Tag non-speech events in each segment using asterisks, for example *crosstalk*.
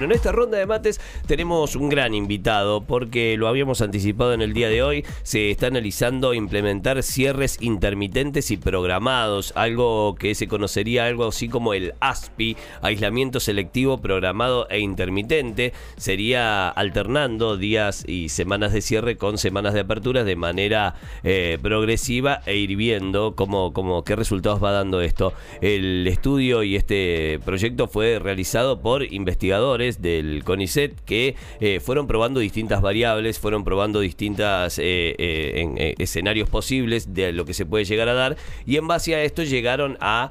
En esta ronda de mates tenemos un gran invitado porque lo habíamos anticipado en el día de hoy. Se está analizando implementar cierres intermitentes y programados, algo que se conocería algo así como el ASPI, aislamiento selectivo programado e intermitente. Sería alternando días y semanas de cierre con semanas de apertura de manera eh, progresiva e ir viendo cómo, cómo, qué resultados va dando esto. El estudio y este proyecto fue realizado por investigadores del CONICET que eh, fueron probando distintas variables, fueron probando distintos eh, eh, escenarios posibles de lo que se puede llegar a dar y en base a esto llegaron a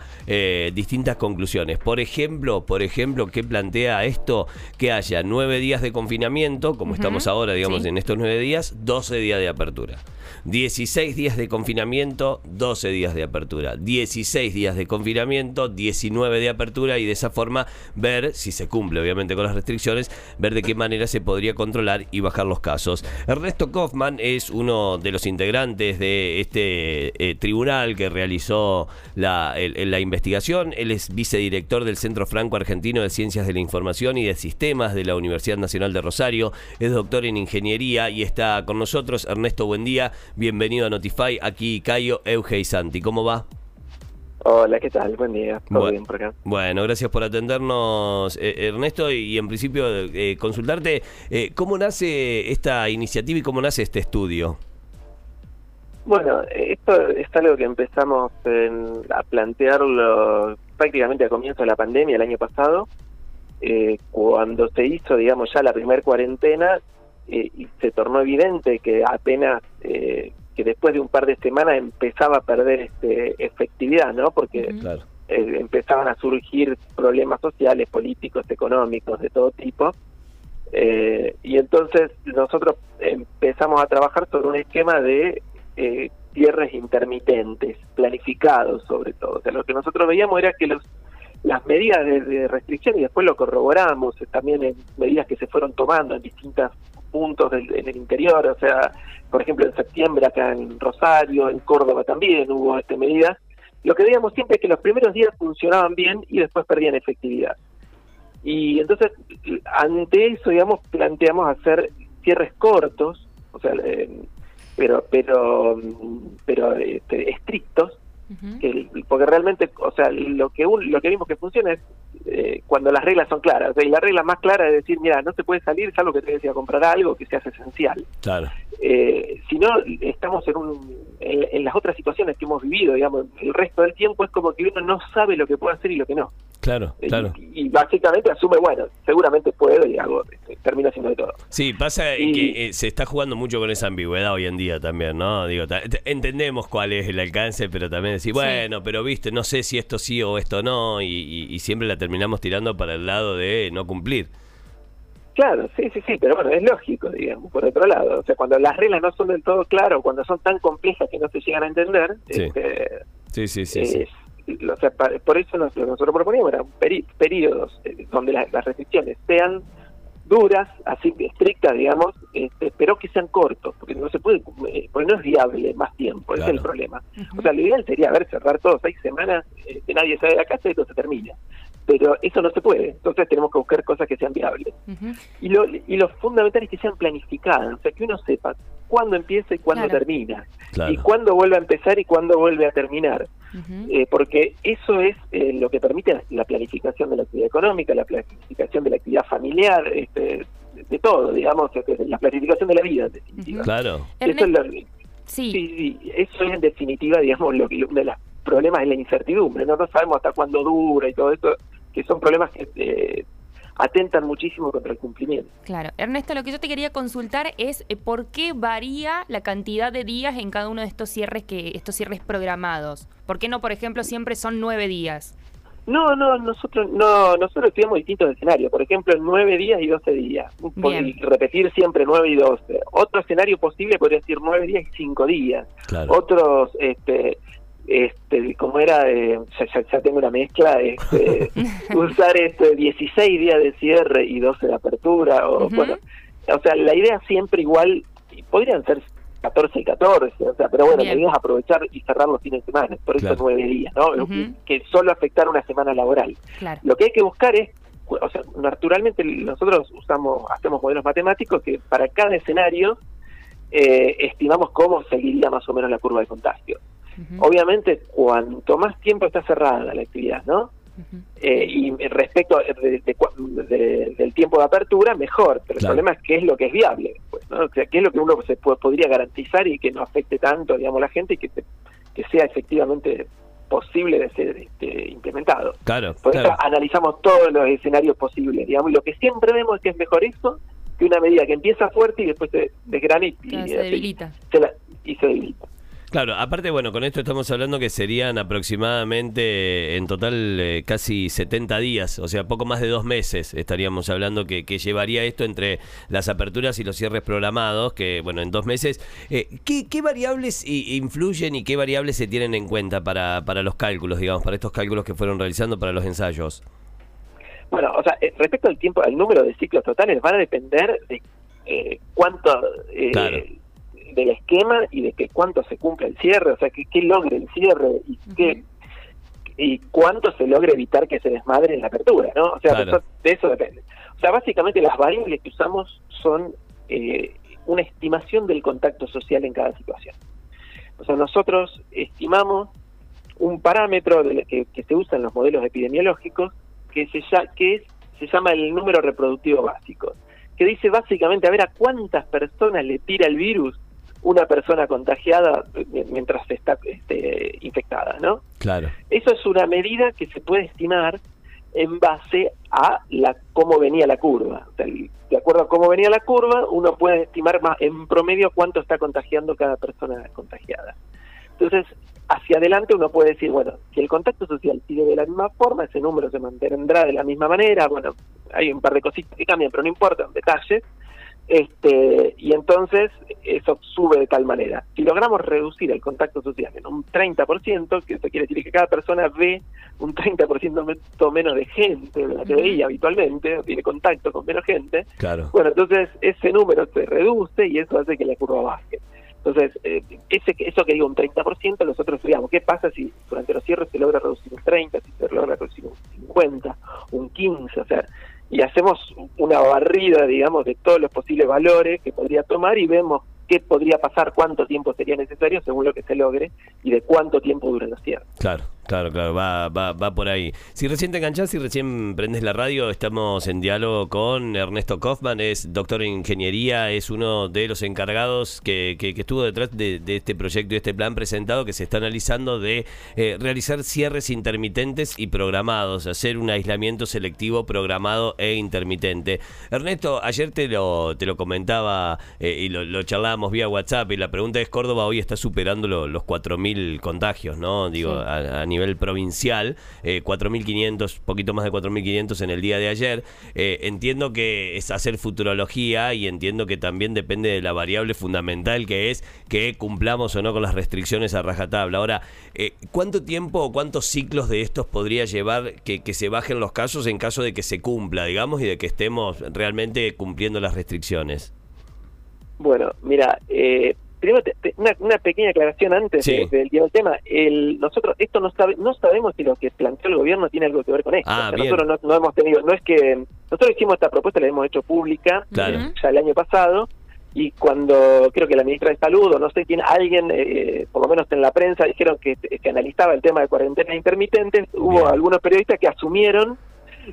distintas conclusiones. Por ejemplo, por ejemplo, ¿qué plantea esto? Que haya nueve días de confinamiento, como estamos ahora, digamos, en estos nueve días, 12 días de apertura. 16 días de confinamiento, 12 días de apertura. 16 días de confinamiento, 19 de apertura y de esa forma ver si se cumple obviamente con las restricciones, ver de qué manera se podría controlar y bajar los casos. Ernesto Kaufman es uno de los integrantes de este eh, tribunal que realizó la, la investigación. Él es vicedirector del Centro Franco Argentino de Ciencias de la Información y de Sistemas de la Universidad Nacional de Rosario. Es doctor en Ingeniería y está con nosotros. Ernesto, buen día. Bienvenido a Notify. Aquí Cayo, Euge Santi. ¿Cómo va? Hola, ¿qué tal? Buen día. ¿Todo bien por acá? Bueno, gracias por atendernos, eh, Ernesto. Y en principio, eh, consultarte, eh, ¿cómo nace esta iniciativa y cómo nace este estudio? Bueno, esto es algo que empezamos a plantearlo prácticamente a comienzo de la pandemia el año pasado, cuando se hizo, digamos, ya la primera cuarentena eh, y se tornó evidente que apenas eh, que después de un par de semanas empezaba a perder este efectividad, ¿no? Porque eh, empezaban a surgir problemas sociales, políticos, económicos, de todo tipo. y entonces nosotros empezamos a trabajar sobre un esquema de cierres intermitentes, planificados sobre todo. O sea, lo que nosotros veíamos era que los las medidas de, restricción y después lo corroboramos también en medidas que se fueron tomando en distintas puntos del, en el interior, o sea, por ejemplo en septiembre acá en Rosario, en Córdoba también hubo esta medida. Lo que veíamos siempre es que los primeros días funcionaban bien y después perdían efectividad. Y entonces, ante eso, digamos, planteamos hacer cierres cortos, o sea, eh, pero pero pero este, estrictos, porque realmente, o sea, lo que lo que vimos que funciona es eh, cuando las reglas son claras. y la regla más clara es decir, mira, no se puede salir salvo que te decía comprar algo que se hace esencial. Claro. Eh, si no, estamos en, un, en, las otras situaciones que hemos vivido, digamos, el resto del tiempo es como que uno no sabe lo que puede hacer y lo que no. Claro, eh, claro. Y, básicamente asume, bueno, seguramente puedo y hago, este, termino haciendo de todo. Sí, pasa que se está jugando mucho con esa ambigüedad hoy en día también, ¿no? Digo, entendemos cuál es el alcance, pero también decir, bueno, pero viste, no sé si esto sí o esto no, y, y siempre la terminamos tirando para el lado de no cumplir. Claro, sí, sí, sí, pero bueno, es lógico, digamos, por otro lado. O sea, cuando las reglas no son del todo claras, cuando son tan complejas que no se llegan a entender, sí, este, sí, sí, sí, O sea, por eso lo que nosotros proponíamos eran periodos eh, donde las, restricciones sean duras, así estrictas, digamos, este, pero que sean cortos, porque no se puede, eh, porque no es viable más tiempo, ese es el problema. O sea, lo ideal sería, a ver, cerrar todo seis semanas, eh, que nadie sale de la casa y todo se termina pero eso no se puede. Entonces tenemos que buscar cosas que sean viables. y, lo, y lo fundamental es que sean planificadas, o sea, que uno sepa cuándo empieza y cuándo termina, y cuándo vuelve a empezar y cuándo vuelve a terminar. Eh, porque eso es eh, lo que permite la planificación de la actividad económica, la planificación de la actividad familiar, este, de todo, digamos, la planificación de la vida, en definitiva. Claro. Eso es sí. eso es en definitiva, digamos, lo que uno de los problemas es la incertidumbre, ¿no? no sabemos hasta cuándo dura y todo eso que son problemas que eh, atentan muchísimo contra el cumplimiento. Claro. Ernesto, lo que yo te quería consultar es eh, por qué varía la cantidad de días en cada uno de estos cierres que estos cierres programados. ¿Por qué no, por ejemplo, siempre son nueve días? No, no, nosotros no, nosotros estudiamos distintos escenarios. Por ejemplo, nueve días y doce días. repetir siempre nueve y doce. Otro escenario posible podría decir nueve días y cinco días. Otros, este, este, como era, eh, ya, tengo una mezcla, este, *laughs* usar este 16 días de cierre y 12 de apertura, o bueno, o sea, la idea siempre igual, podrían ser 14 y 14, o sea, pero bueno, Bien. la idea es aprovechar y cerrar los fines de semana, por eso Claro. nueve días, ¿no? Que solo afectar una semana laboral. Claro. Lo que hay que buscar es, o sea, naturalmente nosotros usamos, hacemos modelos matemáticos que para cada escenario eh, estimamos cómo seguiría más o menos la curva de contagio. Obviamente, cuanto más tiempo está cerrada la actividad, ¿no? Eh, y respecto de- de cua- de- del tiempo de apertura, mejor. Pero Claro. el problema es qué es lo que es viable, pues, ¿no? O sea, qué es lo que uno se po- podría garantizar y que no afecte tanto, digamos, la gente y que, se- que sea efectivamente posible de ser este, implementado. Claro, Por claro. eso analizamos todos los escenarios posibles, digamos, y lo que siempre vemos es que es mejor eso que una medida que empieza fuerte y después se desgrana y, y- Claro, se debilita. se la- y se debilita. Claro, aparte, bueno, con esto estamos hablando que serían aproximadamente en total eh, casi 70 días, o sea, poco más de dos meses estaríamos hablando que, que llevaría esto entre las aperturas y los cierres programados, que bueno, en dos meses. Eh, ¿qué, qué variables influyen y qué variables se tienen en cuenta para, para los cálculos, digamos, para estos cálculos que fueron realizando para los ensayos? Bueno, o sea, eh, respecto al tiempo, al número de ciclos totales, van a depender de eh, cuánto Claro. Del esquema y de que cuánto se cumple el cierre, o sea, que, que logre el cierre y cuánto se logre evitar que se desmadre en la apertura, ¿no? O sea, Claro. de, eso, de eso depende. O sea, básicamente las variables que usamos son eh, una estimación del contacto social en cada situación. O sea, nosotros estimamos un parámetro de- que, que se usa en los modelos epidemiológicos que se, ya- que es- se llama el número reproductivo básico, que dice básicamente a ver a cuántas personas le tira el virus una persona contagiada mientras está este, infectada, ¿no? Claro, Eso es una medida que se puede estimar en base a la cómo venía la curva. O sea, el- de acuerdo a cómo venía la curva, uno puede estimar más en promedio cuánto está contagiando cada persona contagiada. Entonces, hacia adelante uno puede decir, bueno, si el contacto social sigue de la misma forma, ese número se mantendrá de la misma manera. Bueno, hay un par de cositas que cambian, pero no importa, detalles. Este, y entonces eso sube de tal manera. Si logramos reducir el contacto social en un 30%, que eso quiere decir que cada persona ve un 30% me- menos de gente de la que veía habitualmente, o tiene contacto con menos gente, claro. bueno, entonces ese número se reduce y eso hace que la curva baje. Entonces, eh, ese, eso que digo, un 30%, nosotros digamos, ¿qué pasa si durante los cierres se logra reducir un 30, si se logra reducir un 50, un 15? O sea, y hacemos una barrida, digamos, de todos los posibles valores que podría tomar y vemos qué podría pasar, cuánto tiempo sería necesario según lo que se logre y de cuánto tiempo duran los cierres. Claro, claro, claro, va, va, va por ahí. Si recién te enganchás, si recién prendes la radio, estamos en diálogo con Ernesto Kaufman, es doctor en ingeniería, es uno de los encargados que, que- que estuvo detrás de, de este proyecto y este plan presentado que se está analizando de eh, realizar cierres intermitentes y programados, hacer un aislamiento selectivo programado e intermitente. Ernesto, ayer te lo, te lo comentaba eh, y lo, lo charlábamos vía WhatsApp y la pregunta es, Córdoba hoy está superando lo- los 4.000 contagios, ¿no? Digo, Sí. a, a nivel provincial, eh, 4.500, poquito más de 4.500 en el día de ayer. Eh, entiendo que es hacer futurología y entiendo que también depende de la variable fundamental que es que cumplamos o no con las restricciones a rajatabla. Ahora, eh, ¿cuánto tiempo o cuántos ciclos de estos podría llevar que, que se bajen los casos en caso de que se cumpla, digamos, y de que estemos realmente cumpliendo las restricciones? Bueno, mira, eh, primero te- te- una, una pequeña aclaración antes Sí. de- del del tema. El, nosotros esto no sabe, no sabemos si lo que planteó el gobierno tiene algo que ver con esto. Ah, O sea, bien. nosotros no, no hemos tenido, no es que nosotros hicimos esta propuesta, la hemos hecho pública Claro. Ujú. ya el año pasado y cuando creo que la ministra de Salud o no sé quién, alguien, eh, por lo menos en la prensa, dijeron que, que analizaba el tema de cuarentenas intermitentes, hubo Bien. algunos periodistas que asumieron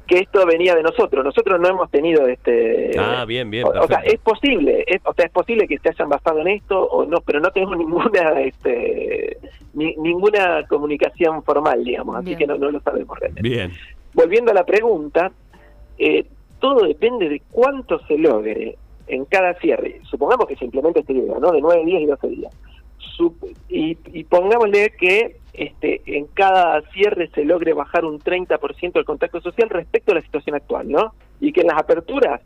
que esto venía de nosotros. Nosotros no hemos tenido este Ah, bien, bien. o, o sea, es posible, es, o sea, es posible que se hayan basado en esto o no, pero no tenemos *laughs* ninguna este ni- ninguna comunicación formal, digamos, así Bien. que no, no lo sabemos realmente. Bien. Volviendo a la pregunta, eh, todo depende de cuánto se logre en cada cierre. Supongamos que se implemente este video, ¿no? De 9 días y 12 días. Sup- y, y pongámosle que en cada cierre se logre bajar un 30% el contacto social respecto a la situación actual, ¿no? Y que en las aperturas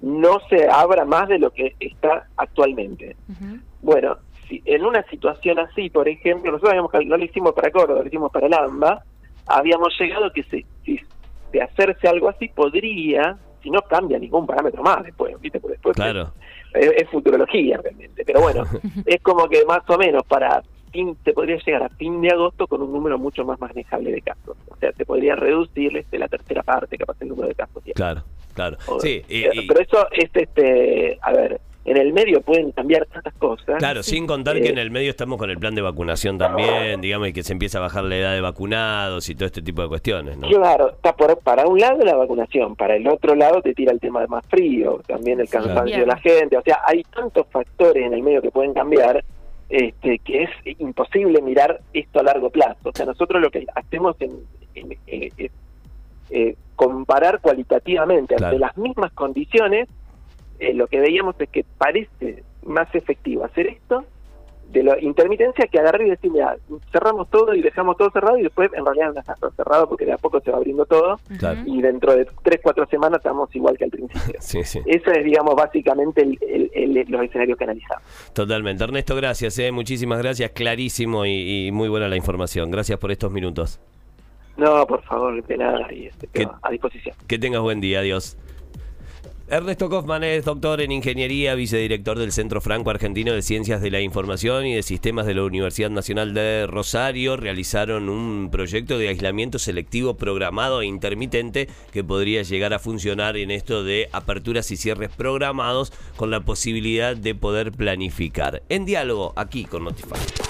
no se abra más de lo que está actualmente. Bueno, si en una situación así, por ejemplo, nosotros habíamos, no lo hicimos para Córdoba, lo hicimos para el AMBA, habíamos llegado que si, si de hacerse algo así podría, si no cambia ningún parámetro más después, ¿viste? Porque después Claro. es, futurología realmente. Pero bueno, *laughs* es como que más o menos para fin, se podría llegar a fin de agosto con un número mucho más manejable de casos. O sea, se podría reducir este, la tercera parte, capaz el número de casos. Claro, claro. sí, pero eso es, este, a ver, en el medio pueden cambiar tantas cosas. Claro, sin contar que en el medio estamos con el plan de vacunación también, digamos, y que se empieza a bajar la edad de vacunados y todo este tipo de cuestiones. ¿no? Claro, está por, para un lado la vacunación, para el otro lado te tira el tema de más frío, también el cansancio de la gente, o sea, hay tantos factores en el medio que pueden cambiar este, que es imposible mirar esto a largo plazo. O sea, nosotros lo que hacemos en, es eh, comparar cualitativamente ante las mismas condiciones eh, lo que veíamos es que parece más efectivo hacer esto de la intermitencia que agarrar y decir, mira, cerramos todo y dejamos todo cerrado y después en realidad no está cerrado porque de a poco se va abriendo todo y dentro de tres, cuatro semanas estamos igual que al principio. *laughs* sí, sí. Eso es, digamos, básicamente los escenarios que analizamos. Totalmente. Ernesto, gracias, eh, muchísimas gracias, clarísimo y, muy buena la información. Gracias por estos minutos. No, por favor, de nada, y este, a disposición. Que tengas buen día, adiós. Ernesto Kaufman es doctor en Ingeniería, vicedirector del Centro Franco Argentino de Ciencias de la Información y de Sistemas de la Universidad Nacional de Rosario. Realizaron un proyecto de aislamiento selectivo programado e intermitente que podría llegar a funcionar en esto de aperturas y cierres programados con la posibilidad de poder planificar. En diálogo aquí con Notify.